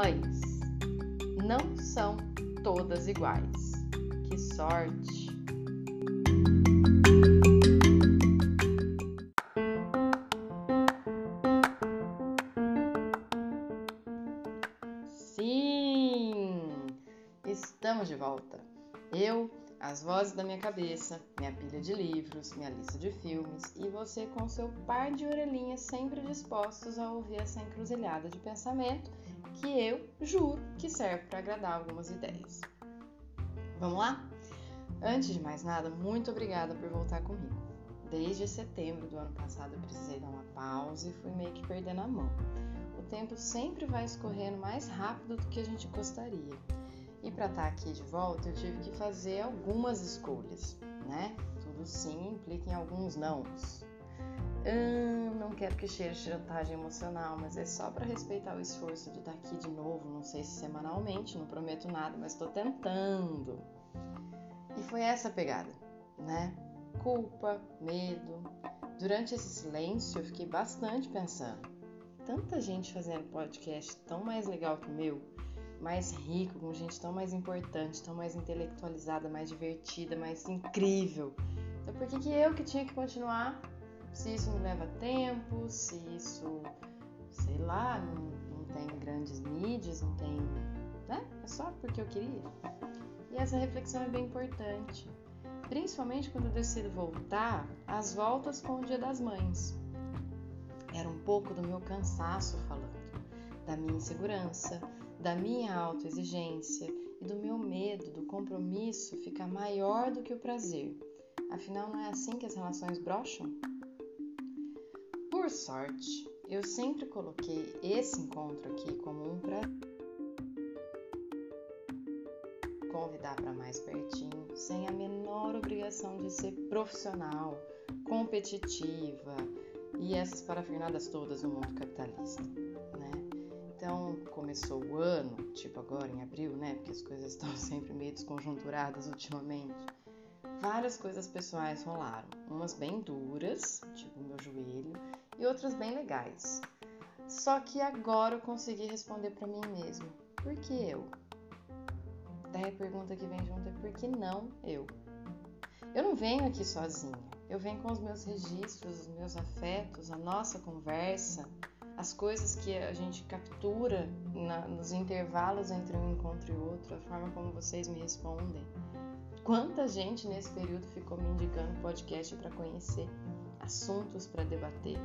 Mães não são todas iguais. Que sorte! Sim! Estamos de volta. Eu, as vozes da minha cabeça, minha pilha de livros, minha lista de filmes e você com seu par de orelhinhas sempre dispostos a ouvir essa encruzilhada de pensamento que eu juro que serve para agradar algumas ideias. Vamos lá? Antes de mais nada, muito obrigada por voltar comigo. Desde setembro do ano passado eu precisei dar uma pausa e fui meio que perdendo a mão. O tempo sempre vai escorrendo mais rápido do que a gente gostaria. E para estar tá aqui de volta, eu tive que fazer algumas escolhas, né? Tudo sim implica em alguns nãos. Hum, não quero que cheire chantagem emocional, mas é só para respeitar o esforço de estar aqui de novo. Não sei se semanalmente, não prometo nada, mas estou tentando. E foi essa pegada, né? Culpa, medo. Durante esse silêncio, eu fiquei bastante pensando. Tanta gente fazendo podcast tão mais legal que o meu, mais rico, com gente tão mais importante, tão mais intelectualizada, mais divertida, mais incrível. Então por que, que eu que tinha que continuar se isso me leva tempo, se isso, sei lá, não, não tem grandes mídias, não tem. né? É só porque eu queria. E essa reflexão é bem importante, principalmente quando eu decido voltar às voltas com o Dia das Mães. Era um pouco do meu cansaço falando, da minha insegurança, da minha autoexigência e do meu medo do compromisso ficar maior do que o prazer. Afinal, não é assim que as relações brocham? Por sorte, eu sempre coloquei esse encontro aqui como um para convidar para mais pertinho, sem a menor obrigação de ser profissional, competitiva e essas parafernadas todas do mundo capitalista, né? Então, começou o ano, tipo agora em abril, né? Porque as coisas estão sempre meio desconjunturadas ultimamente. Várias coisas pessoais rolaram, umas bem duras, tipo meu joelho, e outras bem legais. Só que agora eu consegui responder para mim mesmo. Por que eu? Daí a pergunta que vem junto é por que não eu? Eu não venho aqui sozinha. Eu venho com os meus registros, os meus afetos, a nossa conversa, as coisas que a gente captura na, nos intervalos entre um encontro e outro, a forma como vocês me respondem. Quanta gente nesse período ficou me indicando podcast para conhecer, assuntos para debater.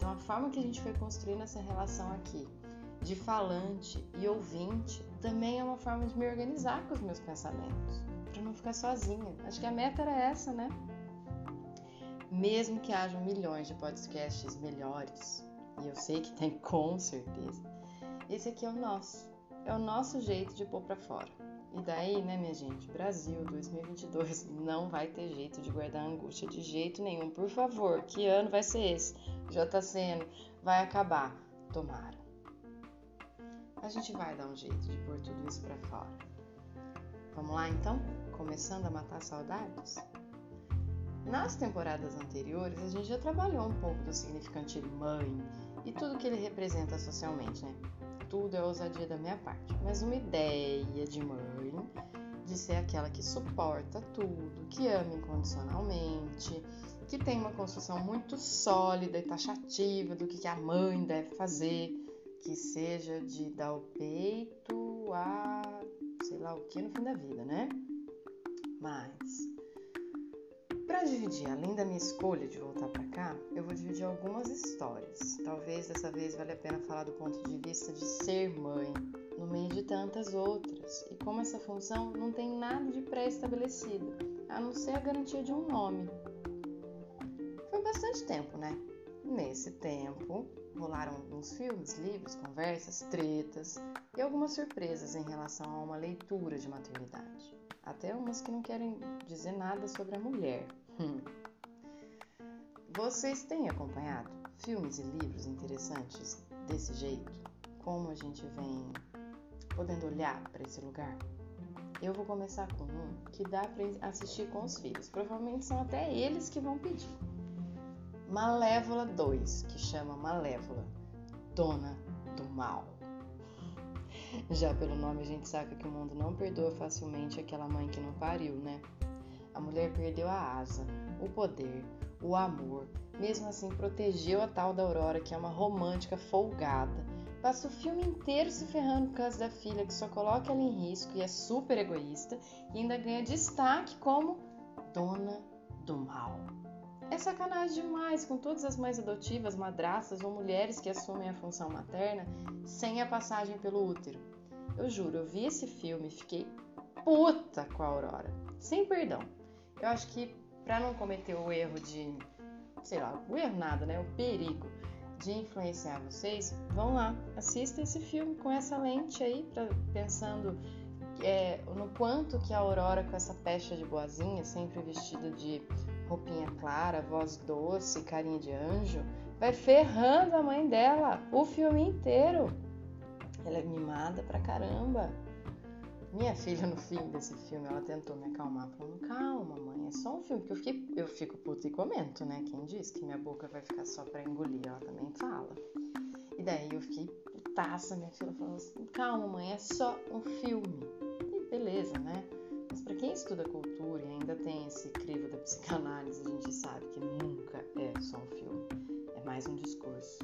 Então, a forma que a gente foi construindo essa relação aqui, de falante e ouvinte, também é uma forma de me organizar com os meus pensamentos, para não ficar sozinha. Acho que a meta era essa, né? Mesmo que hajam milhões de podcasts melhores, e eu sei que tem com certeza, esse aqui é o nosso. É o nosso jeito de pôr para fora. E daí, né, minha gente, Brasil 2022 não vai ter jeito de guardar angústia de jeito nenhum. Por favor, que ano vai ser esse? Já tá vai acabar. Tomara. A gente vai dar um jeito de pôr tudo isso para fora. Vamos lá então? Começando a matar saudades? Nas temporadas anteriores, a gente já trabalhou um pouco do significante mãe e tudo que ele representa socialmente, né? tudo é ousadia da minha parte, mas uma ideia de mãe, de ser aquela que suporta tudo, que ama incondicionalmente, que tem uma construção muito sólida e taxativa do que a mãe deve fazer, que seja de dar o peito a sei lá o que no fim da vida, né? Mas para dividir, além da minha escolha de voltar para cá, eu vou dividir algumas histórias. Talvez dessa vez valha a pena falar do ponto de vista de ser mãe, no meio de tantas outras, e como essa função não tem nada de pré-estabelecido, a não ser a garantia de um nome. Foi bastante tempo, né? Nesse tempo, rolaram alguns filmes, livros, conversas, tretas e algumas surpresas em relação a uma leitura de maternidade. Até umas que não querem dizer nada sobre a mulher. Hum. Vocês têm acompanhado filmes e livros interessantes desse jeito? Como a gente vem podendo olhar para esse lugar? Eu vou começar com um que dá para assistir com os filhos. Provavelmente são até eles que vão pedir. Malévola 2, que chama Malévola, Dona do Mal. Já pelo nome a gente sabe que o mundo não perdoa facilmente aquela mãe que não pariu, né? A mulher perdeu a asa, o poder, o amor, mesmo assim protegeu a tal da Aurora, que é uma romântica folgada. Passa o filme inteiro se ferrando por causa da filha, que só coloca ela em risco e é super egoísta, e ainda ganha destaque como dona do mal. É sacanagem demais com todas as mães adotivas, madraças ou mulheres que assumem a função materna sem a passagem pelo útero. Eu juro, eu vi esse filme e fiquei puta com a Aurora, sem perdão. Eu acho que para não cometer o erro de, sei lá, o erro nada, né? O perigo de influenciar vocês, vão lá, assista esse filme com essa lente aí, pra, pensando é, no quanto que a Aurora, com essa pecha de boazinha, sempre vestida de roupinha clara, voz doce, carinha de anjo, vai ferrando a mãe dela o filme inteiro. Ela é mimada pra caramba. Minha filha, no fim desse filme, ela tentou me acalmar, falando: Calma, mãe, é só um filme. Porque eu, fiquei, eu fico puta e comento, né? Quem diz que minha boca vai ficar só pra engolir? Ela também fala. E daí eu fiquei putaça. Minha filha falou assim: Calma, mãe, é só um filme. E beleza, né? Mas para quem estuda cultura e ainda tem esse crivo da psicanálise, a gente sabe que nunca é só um filme, é mais um discurso.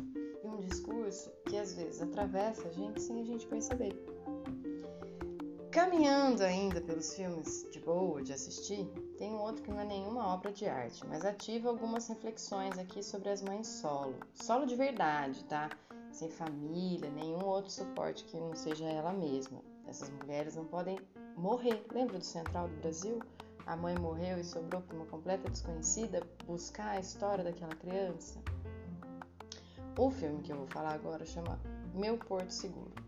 E um discurso que às vezes atravessa a gente sem a gente perceber. Caminhando ainda pelos filmes de boa de assistir, tem um outro que não é nenhuma obra de arte, mas ativa algumas reflexões aqui sobre as mães solo. Solo de verdade, tá? Sem família, nenhum outro suporte que não seja ela mesma. Essas mulheres não podem morrer. Lembra do Central do Brasil? A mãe morreu e sobrou para uma completa desconhecida buscar a história daquela criança. O filme que eu vou falar agora chama Meu Porto Seguro.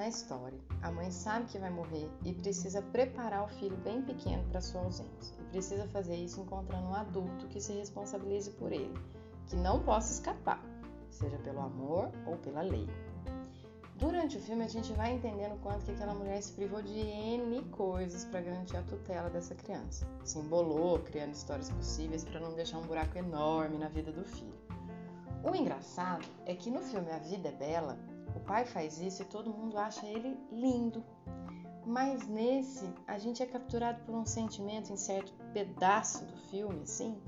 Na história, a mãe sabe que vai morrer e precisa preparar o filho bem pequeno para sua ausência. E precisa fazer isso encontrando um adulto que se responsabilize por ele, que não possa escapar, seja pelo amor ou pela lei. Durante o filme a gente vai entendendo o quanto que aquela mulher se privou de N coisas para garantir a tutela dessa criança. Se embolou criando histórias possíveis para não deixar um buraco enorme na vida do filho. O engraçado é que no filme A Vida é Bela, o pai faz isso e todo mundo acha ele lindo. Mas nesse, a gente é capturado por um sentimento em certo pedaço do filme, assim,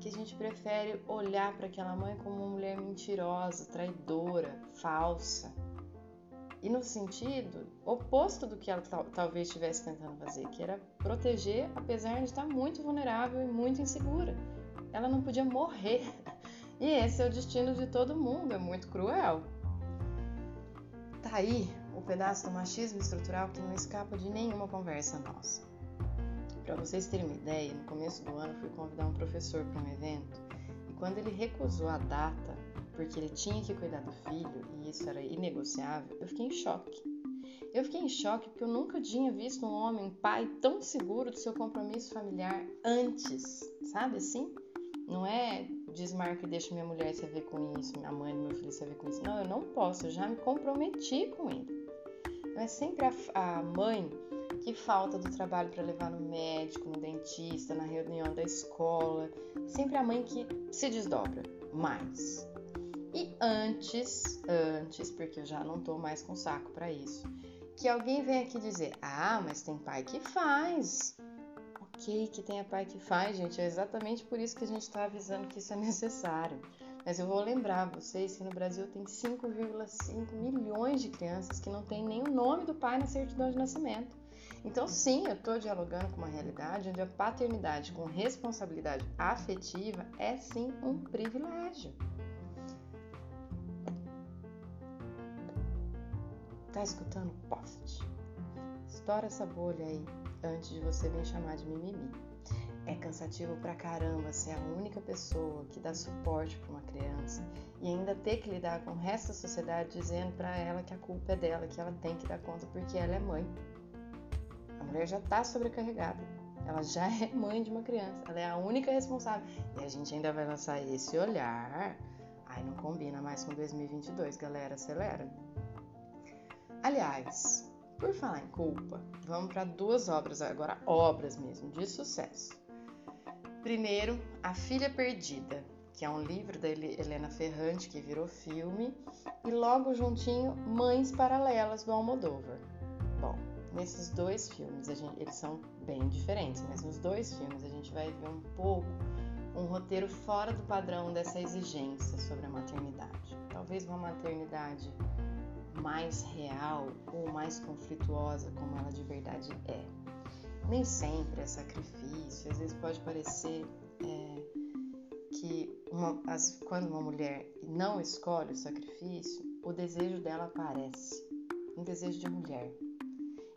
que a gente prefere olhar para aquela mãe como uma mulher mentirosa, traidora, falsa e no sentido oposto do que ela talvez estivesse tentando fazer, que era proteger, apesar de estar muito vulnerável e muito insegura. Ela não podia morrer. E esse é o destino de todo mundo, é muito cruel. Tá aí o pedaço do machismo estrutural que não escapa de nenhuma conversa nossa. Para vocês terem uma ideia, no começo do ano fui convidar um professor para um evento e quando ele recusou a data porque ele tinha que cuidar do filho e isso era inegociável, eu fiquei em choque. Eu fiquei em choque porque eu nunca tinha visto um homem, um pai tão seguro do seu compromisso familiar antes, sabe assim? Não é desmarca e deixa minha mulher se ver com isso, minha mãe, meu filho se ver com isso. Não, eu não posso, eu já me comprometi com ele. Não é sempre a, a mãe que falta do trabalho para levar no médico, no dentista, na reunião da escola. Sempre a mãe que se desdobra mais. E antes, antes, porque eu já não tô mais com saco para isso, que alguém vem aqui dizer: "Ah, mas tem pai que faz". OK, que tenha pai que faz, gente, é exatamente por isso que a gente está avisando que isso é necessário. Mas eu vou lembrar vocês que no Brasil tem 5,5 milhões de crianças que não têm nem o nome do pai na certidão de nascimento. Então, sim, eu estou dialogando com uma realidade onde a paternidade com responsabilidade afetiva é sim um privilégio. Tá escutando? Post. Estoura essa bolha aí antes de você vir chamar de mimimi. É cansativo pra caramba ser a única pessoa que dá suporte para uma criança e ainda ter que lidar com o resto da sociedade dizendo para ela que a culpa é dela, que ela tem que dar conta porque ela é mãe. A mulher já tá sobrecarregada. Ela já é mãe de uma criança, ela é a única responsável. E a gente ainda vai lançar esse olhar. Ai, não combina mais com 2022, galera, acelera. Aliás, por falar em culpa, vamos para duas obras agora, obras mesmo, de sucesso. Primeiro, A Filha Perdida, que é um livro da Helena Ferrante que virou filme, e logo juntinho Mães Paralelas do Almodóvar. Bom, nesses dois filmes, gente, eles são bem diferentes, mas nos dois filmes a gente vai ver um pouco um roteiro fora do padrão dessa exigência sobre a maternidade. Talvez uma maternidade mais real ou mais conflituosa como ela de verdade é. Nem sempre é sacrifício, às vezes pode parecer é, que uma, as, quando uma mulher não escolhe o sacrifício, o desejo dela aparece, um desejo de mulher.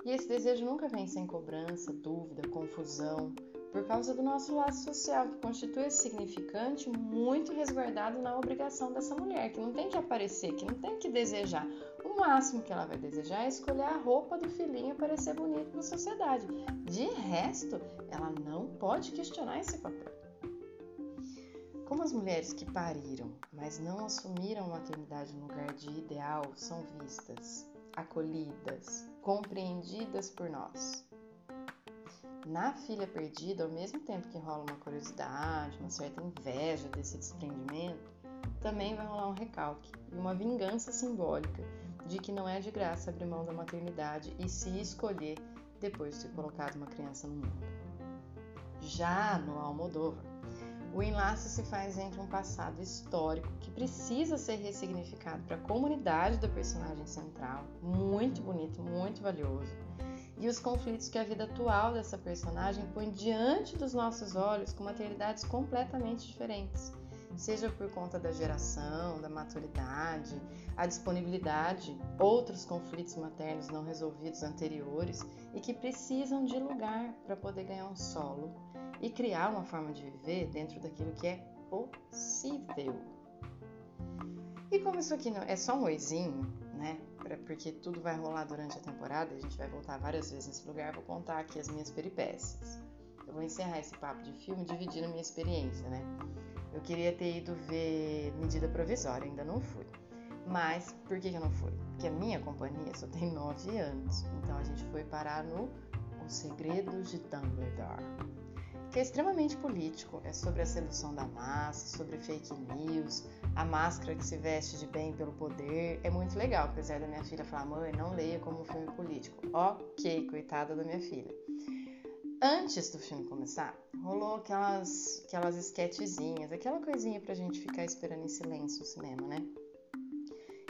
E esse desejo nunca vem sem cobrança, dúvida, confusão, por causa do nosso laço social, que constitui esse significante muito resguardado na obrigação dessa mulher, que não tem que aparecer, que não tem que desejar. O máximo que ela vai desejar é escolher a roupa do filhinho para ser bonito na sociedade. De resto, ela não pode questionar esse papel. Como as mulheres que pariram, mas não assumiram a maternidade no lugar de ideal, são vistas, acolhidas, compreendidas por nós na filha perdida, ao mesmo tempo que rola uma curiosidade, uma certa inveja desse desprendimento, também vai rolar um recalque e uma vingança simbólica de que não é de graça abrir mão da maternidade e se escolher depois de ter colocado uma criança no mundo. Já no Almodóvar, o enlace se faz entre um passado histórico que precisa ser ressignificado para a comunidade da personagem central, muito bonito, muito valioso, e os conflitos que a vida atual dessa personagem põe diante dos nossos olhos com maternidades completamente diferentes, seja por conta da geração, da maturidade, a disponibilidade, outros conflitos maternos não resolvidos anteriores e que precisam de lugar para poder ganhar um solo e criar uma forma de viver dentro daquilo que é possível. E como isso aqui é só um oizinho, né? Porque tudo vai rolar durante a temporada, a gente vai voltar várias vezes nesse lugar, vou contar aqui as minhas peripécias. Eu vou encerrar esse papo de filme dividindo a minha experiência, né? Eu queria ter ido ver Medida Provisória, ainda não fui. Mas por que, eu não fui? Porque a minha companhia só tem 9 anos, então a gente foi parar no Os Segredos de Dumbledore que é extremamente político, é sobre a sedução da massa, sobre fake news, a máscara que se veste de bem pelo poder. É muito legal, apesar da minha filha falar, mãe, não leia como um filme político. Ok, coitada da minha filha. Antes do filme começar, rolou aquelas, aquelas esquetezinhas, aquela coisinha pra gente ficar esperando em silêncio no cinema, né?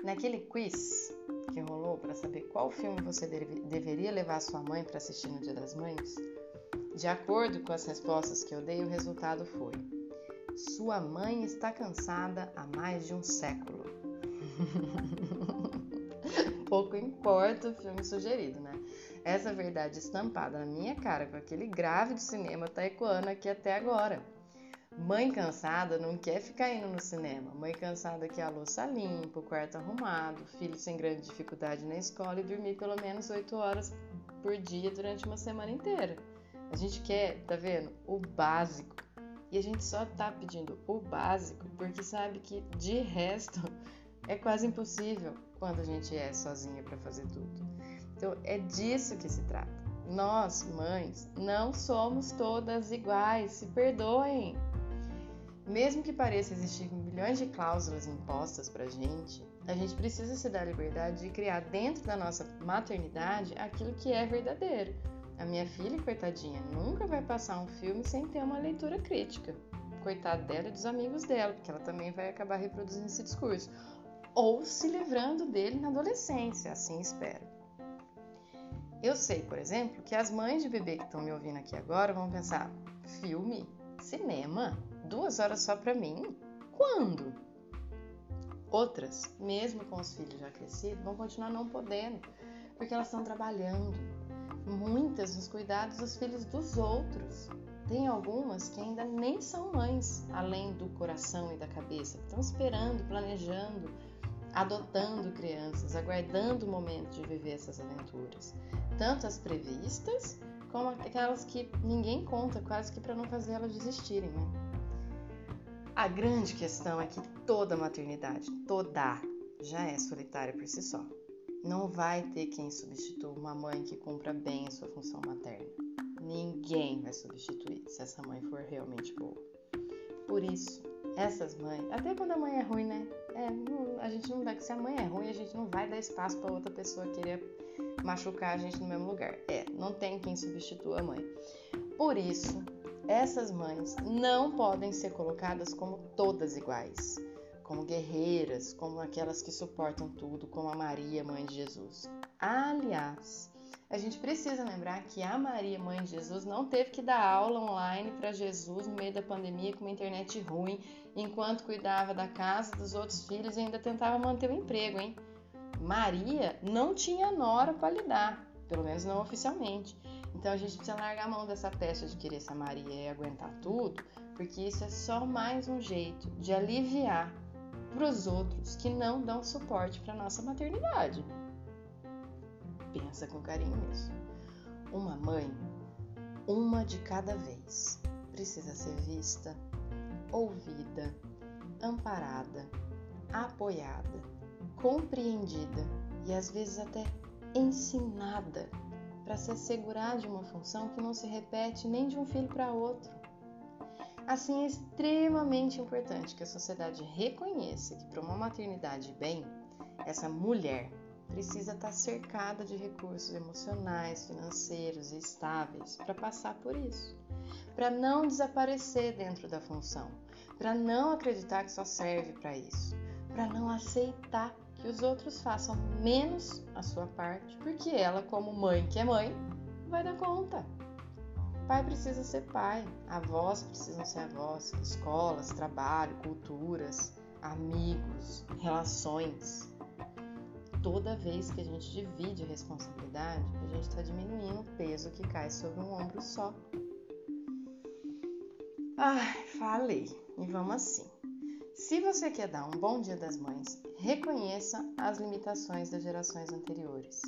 Naquele quiz que rolou para saber qual filme você deve, deveria levar sua mãe para assistir no Dia das Mães, de acordo com as respostas que eu dei, o resultado foi: Sua mãe está cansada há mais de um século. Pouco importa o filme sugerido, né? Essa verdade estampada na minha cara com aquele grave do cinema tá ecoando aqui até agora. Mãe cansada não quer ficar indo no cinema. Mãe cansada quer a louça limpa, o quarto arrumado, filho sem grande dificuldade na escola e dormir pelo menos 8 horas por dia durante uma semana inteira. A gente quer, tá vendo? O básico. E a gente só tá pedindo o básico porque sabe que de resto é quase impossível quando a gente é sozinha para fazer tudo. Então é disso que se trata. Nós, mães, não somos todas iguais, se perdoem. Mesmo que pareça existir milhões de cláusulas impostas pra gente, a gente precisa se dar a liberdade de criar dentro da nossa maternidade aquilo que é verdadeiro a minha filha, coitadinha, nunca vai passar um filme sem ter uma leitura crítica. Coitado dela e dos amigos dela, porque ela também vai acabar reproduzindo esse discurso. Ou se livrando dele na adolescência, assim espero. Eu sei, por exemplo, que as mães de bebê que estão me ouvindo aqui agora vão pensar: filme? Cinema? Duas horas só para mim? Quando? Outras, mesmo com os filhos já crescidos, vão continuar não podendo, porque elas estão trabalhando, muitas nos cuidados dos filhos dos outros. Tem algumas que ainda nem são mães, além do coração e da cabeça, estão esperando, planejando, adotando crianças, aguardando o momento de viver essas aventuras, tanto as previstas como aquelas que ninguém conta, quase que para não fazer elas desistirem, né? A grande questão é que toda maternidade, toda, já é solitária por si só. Não vai ter quem substitua uma mãe que cumpra bem a sua função materna. Ninguém vai substituir se essa mãe for realmente boa. Por isso, essas mães, até quando a mãe é ruim, né? É, a gente não dá, se a mãe é ruim, a gente não vai dar espaço para outra pessoa querer machucar a gente no mesmo lugar. É, não tem quem substitua a mãe. Por isso, essas mães não podem ser colocadas como todas iguais, como guerreiras, como aquelas que suportam tudo, como a Maria, mãe de Jesus. Aliás, a gente precisa lembrar que a Maria, mãe de Jesus, não teve que dar aula online para Jesus no meio da pandemia com uma internet ruim, enquanto cuidava da casa dos outros filhos e ainda tentava manter o emprego, hein? Maria não tinha nora para lidar, pelo menos não oficialmente. Então a gente precisa largar a mão dessa peça de querer ser Maria e aguentar tudo, porque isso é só mais um jeito de aliviar para os outros que não dão suporte para nossa maternidade pensa com carinho nisso. Uma mãe, uma de cada vez, precisa ser vista, ouvida, amparada, apoiada, compreendida e às vezes até ensinada para se assegurar de uma função que não se repete nem de um filho para outro. Assim, é extremamente importante que a sociedade reconheça que para uma maternidade bem, essa mulher precisa estar cercada de recursos emocionais, financeiros e estáveis para passar por isso, para não desaparecer dentro da função, para não acreditar que só serve para isso, para não aceitar que os outros façam menos a sua parte, porque ela, como mãe que é mãe, vai dar conta. Pai precisa ser pai, avós precisam ser avós, escolas, trabalho, culturas, amigos, relações toda vez que a gente divide a responsabilidade, a gente está diminuindo o peso que cai sobre um ombro só. Ai, falei. E vamos assim. Se você quer dar um bom dia das mães, reconheça as limitações das gerações anteriores.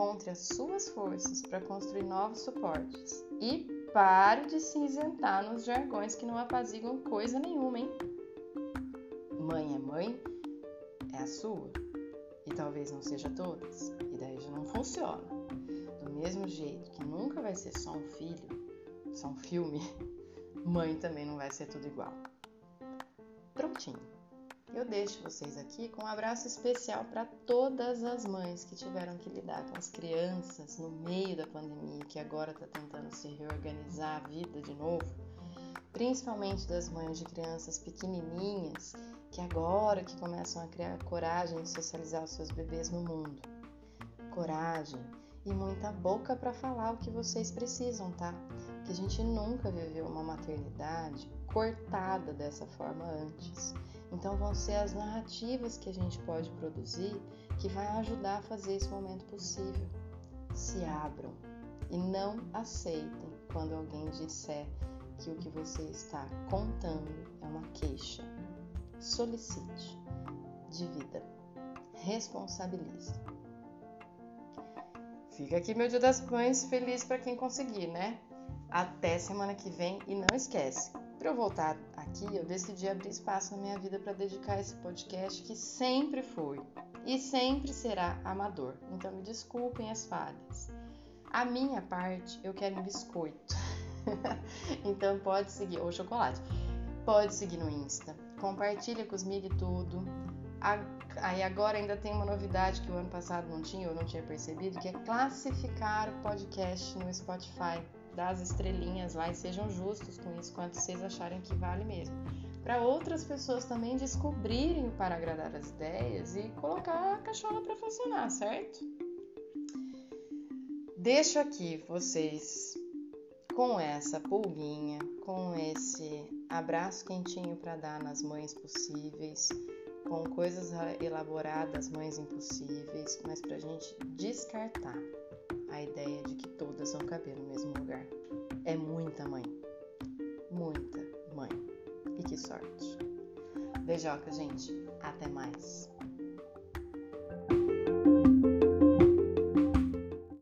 Encontre as suas forças para construir novos suportes e pare de se isentar nos jargões que não apaziguam coisa nenhuma, hein? Mãe é mãe, é a sua e talvez não seja todas, e daí já não funciona. Do mesmo jeito que nunca vai ser só um filho, só um filme, mãe também não vai ser tudo igual. Prontinho. Eu deixo vocês aqui com um abraço especial para todas as mães que tiveram que lidar com as crianças no meio da pandemia, que agora está tentando se reorganizar a vida de novo, principalmente das mães de crianças pequenininhas que agora que começam a criar coragem de socializar os seus bebês no mundo. Coragem e muita boca para falar o que vocês precisam, tá? Que a gente nunca viveu uma maternidade cortada dessa forma antes. Então vão ser as narrativas que a gente pode produzir que vai ajudar a fazer esse momento possível. Se abram e não aceitem quando alguém disser que o que você está contando é uma queixa solicite, divida, responsabilize. Fica aqui meu Dia das Mães feliz para quem conseguir, né? Até semana que vem e não esquece, para eu voltar aqui, eu decidi abrir espaço na minha vida para dedicar esse podcast que sempre foi e sempre será amador. Então me desculpem as falhas. A minha parte, eu quero um biscoito. então pode seguir, ou chocolate. Pode seguir no Insta, compartilha com os MIG tudo. Aí agora ainda tem uma novidade que o ano passado não tinha, eu não tinha percebido, que é classificar o podcast no Spotify, das estrelinhas lá e sejam justos com isso, quanto vocês acharem que vale mesmo. Para outras pessoas também descobrirem para agradar as ideias e colocar a cachola para funcionar, certo? Deixo aqui vocês com essa pulguinha, com esse abraço quentinho para dar nas mães possíveis, com coisas elaboradas, mães impossíveis, mas para a gente descartar a ideia de que todas vão caber no mesmo lugar. É muita mãe. Muita mãe. E que sorte. Beijoca, gente. Até mais.